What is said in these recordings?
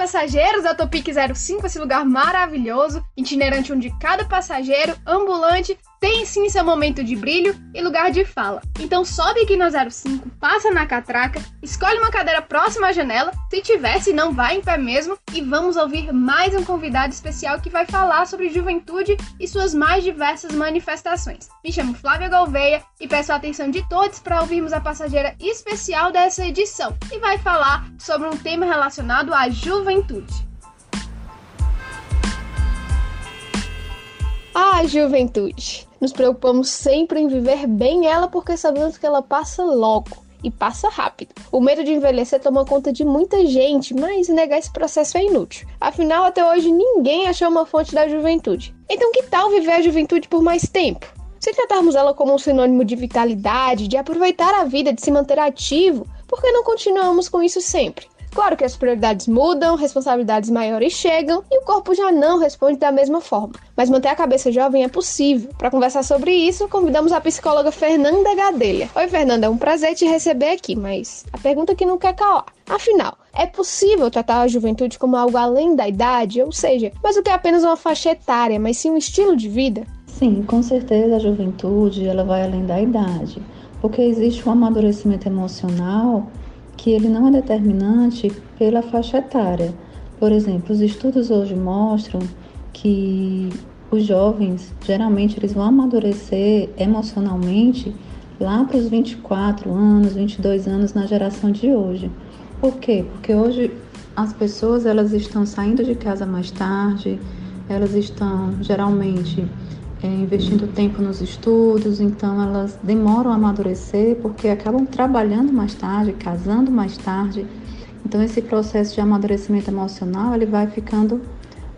passageiros da Topic 05, esse lugar maravilhoso, itinerante onde cada passageiro, ambulante, tem sim seu momento de brilho e lugar de fala. Então sobe aqui na 05, passa na catraca, escolhe uma cadeira próxima à janela, se tiver, se não vai em pé mesmo, e vamos ouvir mais um convidado especial que vai falar sobre juventude e suas mais diversas manifestações. Me chamo Flávia Gouveia e peço a atenção de todos para ouvirmos a passageira especial dessa edição, e vai falar sobre um tema relacionado à juventude. A juventude. Nos preocupamos sempre em viver bem ela porque sabemos que ela passa logo e passa rápido. O medo de envelhecer toma conta de muita gente, mas negar esse processo é inútil. Afinal, até hoje ninguém achou uma fonte da juventude. Então, que tal viver a juventude por mais tempo? Se tratarmos ela como um sinônimo de vitalidade, de aproveitar a vida, de se manter ativo, por que não continuamos com isso sempre? Claro que as prioridades mudam, responsabilidades maiores chegam e o corpo já não responde da mesma forma. Mas manter a cabeça jovem é possível. Para conversar sobre isso, convidamos a psicóloga Fernanda Gadelha. Oi, Fernanda, é um prazer te receber aqui, mas a pergunta que não quer calar. Afinal, é possível tratar a juventude como algo além da idade, ou seja, mas o que é apenas uma faixa etária, mas sim um estilo de vida? Sim, com certeza a juventude ela vai além da idade, porque existe um amadurecimento emocional que ele não é determinante pela faixa etária. Por exemplo, os estudos hoje mostram que os jovens geralmente eles vão amadurecer emocionalmente lá para os 24 anos, 22 anos na geração de hoje. Por quê? Porque hoje as pessoas elas estão saindo de casa mais tarde, elas estão geralmente é, investindo tempo nos estudos, então elas demoram a amadurecer porque acabam trabalhando mais tarde, casando mais tarde. Então esse processo de amadurecimento emocional ele vai ficando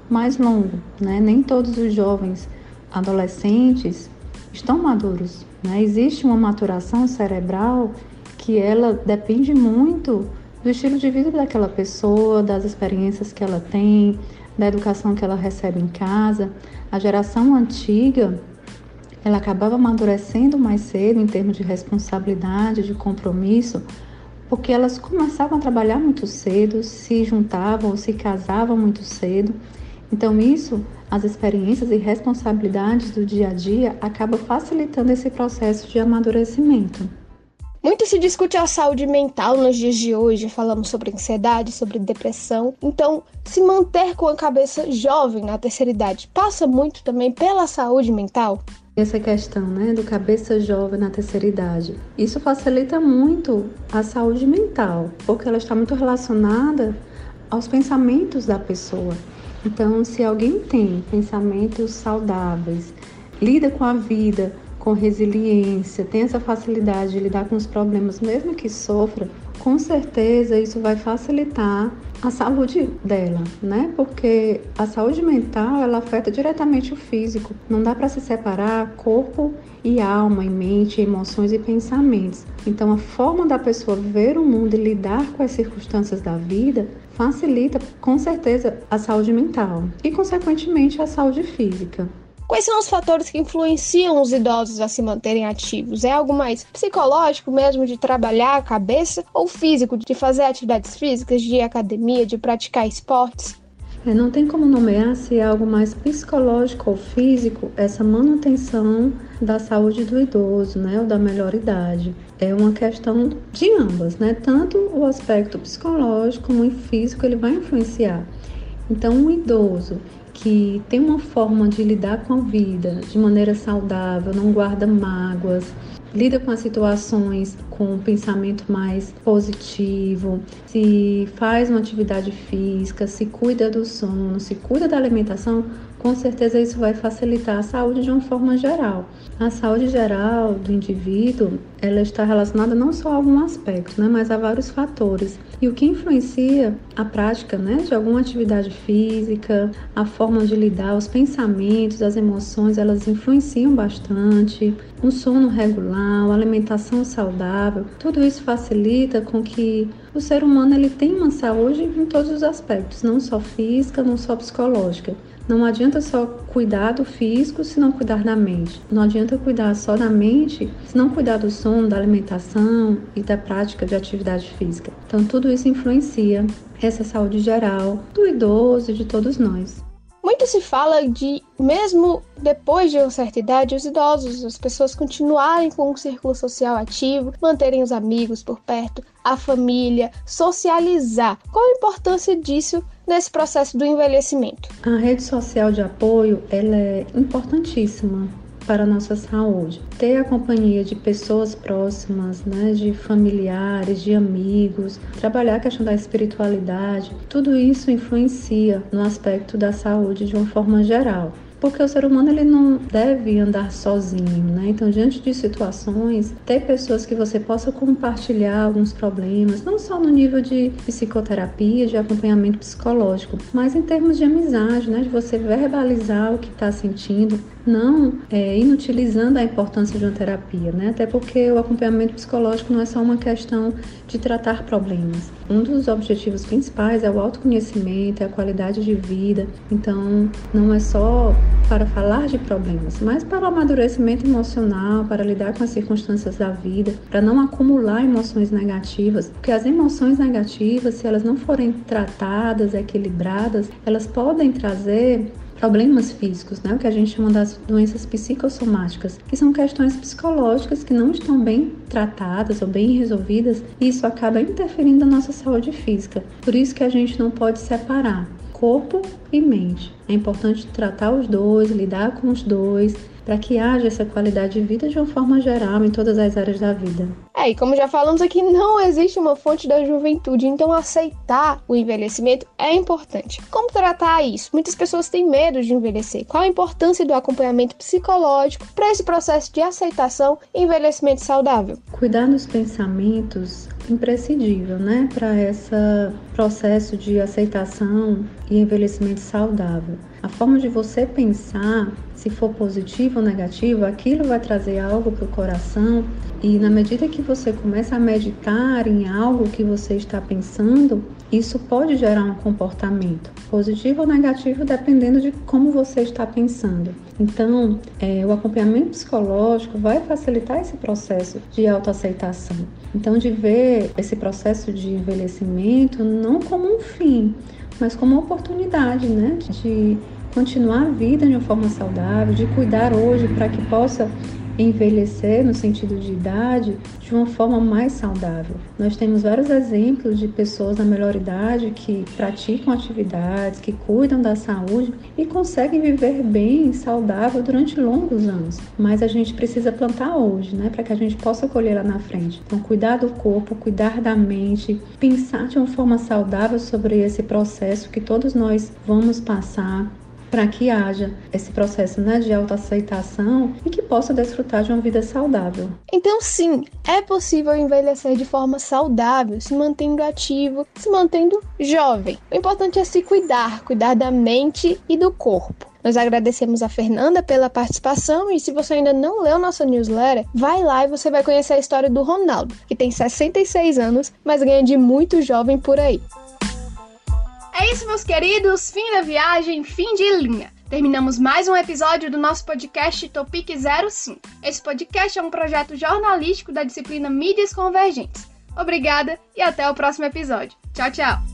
mais longo, né? Nem todos os jovens adolescentes estão maduros, né? Existe uma maturação cerebral que ela depende muito do estilo de vida daquela pessoa, das experiências que ela tem, da educação que ela recebe em casa. A geração antiga, ela acabava amadurecendo mais cedo em termos de responsabilidade, de compromisso, porque elas começavam a trabalhar muito cedo, se juntavam, se casavam muito cedo. Então isso, as experiências e responsabilidades do dia a dia acaba facilitando esse processo de amadurecimento. Muito se discute a saúde mental nos dias de hoje, falamos sobre ansiedade, sobre depressão. Então, se manter com a cabeça jovem na terceira idade passa muito também pela saúde mental? Essa questão, né, do cabeça jovem na terceira idade, isso facilita muito a saúde mental, porque ela está muito relacionada aos pensamentos da pessoa. Então, se alguém tem pensamentos saudáveis, lida com a vida com resiliência, tem essa facilidade de lidar com os problemas, mesmo que sofra, com certeza isso vai facilitar a saúde dela, né? Porque a saúde mental ela afeta diretamente o físico. Não dá para se separar corpo e alma, e mente, emoções e pensamentos. Então a forma da pessoa ver o mundo e lidar com as circunstâncias da vida facilita com certeza a saúde mental e consequentemente a saúde física. Quais são os fatores que influenciam os idosos a se manterem ativos? É algo mais psicológico mesmo, de trabalhar a cabeça, ou físico, de fazer atividades físicas, de ir à academia, de praticar esportes? É, não tem como nomear se é algo mais psicológico ou físico essa manutenção da saúde do idoso, né, ou da melhor idade. É uma questão de ambas, né? Tanto o aspecto psicológico como o físico ele vai influenciar. Então, um idoso que tem uma forma de lidar com a vida de maneira saudável, não guarda mágoas, lida com as situações com um pensamento mais positivo, se faz uma atividade física, se cuida do sono, se cuida da alimentação, com certeza isso vai facilitar a saúde de uma forma geral. A saúde geral do indivíduo, ela está relacionada não só a algum aspecto, né, mas a vários fatores. E o que influencia a prática, né, de alguma atividade física, a forma de lidar, os pensamentos, as emoções, elas influenciam bastante. Um sono regular emocional, alimentação saudável, tudo isso facilita com que o ser humano ele tenha uma saúde em todos os aspectos, não só física, não só psicológica. Não adianta só cuidar do físico se não cuidar da mente. Não adianta cuidar só da mente se não cuidar do sono, da alimentação e da prática de atividade física. Então, tudo isso influencia essa saúde geral do idoso e de todos nós. Muito se fala de, mesmo depois de uma certa idade, os idosos, as pessoas continuarem com um círculo social ativo, manterem os amigos por perto, a família, socializar. Qual a importância disso nesse processo do envelhecimento? A rede social de apoio ela é importantíssima para a nossa saúde. Ter a companhia de pessoas próximas, né, de familiares, de amigos, trabalhar a questão da espiritualidade, tudo isso influencia no aspecto da saúde de uma forma geral porque o ser humano ele não deve andar sozinho, né? Então, diante de situações, ter pessoas que você possa compartilhar alguns problemas, não só no nível de psicoterapia, de acompanhamento psicológico, mas em termos de amizade, né? De você verbalizar o que está sentindo, não é, inutilizando a importância de uma terapia, né? Até porque o acompanhamento psicológico não é só uma questão de tratar problemas. Um dos objetivos principais é o autoconhecimento, é a qualidade de vida. Então, não é só para falar de problemas, mas para o amadurecimento emocional, para lidar com as circunstâncias da vida, para não acumular emoções negativas, porque as emoções negativas, se elas não forem tratadas, equilibradas, elas podem trazer problemas físicos, né? o que a gente chama das doenças psicossomáticas, que são questões psicológicas que não estão bem tratadas ou bem resolvidas, e isso acaba interferindo na nossa saúde física. Por isso que a gente não pode separar corpo e mente. É importante tratar os dois, lidar com os dois, para que haja essa qualidade de vida de uma forma geral em todas as áreas da vida. É, e como já falamos aqui, não existe uma fonte da juventude, então aceitar o envelhecimento é importante. Como tratar isso? Muitas pessoas têm medo de envelhecer. Qual a importância do acompanhamento psicológico para esse processo de aceitação e envelhecimento saudável? Cuidar dos pensamentos imprescindível, né, para esse processo de aceitação e envelhecimento saudável. A forma de você pensar se for positivo ou negativo, aquilo vai trazer algo para o coração. E na medida que você começa a meditar em algo que você está pensando, isso pode gerar um comportamento positivo ou negativo, dependendo de como você está pensando. Então, é, o acompanhamento psicológico vai facilitar esse processo de autoaceitação. Então, de ver esse processo de envelhecimento não como um fim, mas como uma oportunidade, né, de continuar a vida de uma forma saudável, de cuidar hoje para que possa envelhecer no sentido de idade de uma forma mais saudável. Nós temos vários exemplos de pessoas na melhor idade que praticam atividades, que cuidam da saúde e conseguem viver bem, saudável durante longos anos. Mas a gente precisa plantar hoje, né, para que a gente possa colher lá na frente. Então, cuidar do corpo, cuidar da mente, pensar de uma forma saudável sobre esse processo que todos nós vamos passar para que haja esse processo né, de autoaceitação e que possa desfrutar de uma vida saudável. Então, sim, é possível envelhecer de forma saudável, se mantendo ativo, se mantendo jovem. O importante é se cuidar, cuidar da mente e do corpo. Nós agradecemos a Fernanda pela participação e se você ainda não leu nossa newsletter, vai lá e você vai conhecer a história do Ronaldo, que tem 66 anos, mas ganha de muito jovem por aí. É isso, meus queridos. Fim da viagem, fim de linha. Terminamos mais um episódio do nosso podcast Topic 05. Esse podcast é um projeto jornalístico da disciplina Mídias Convergentes. Obrigada e até o próximo episódio. Tchau, tchau!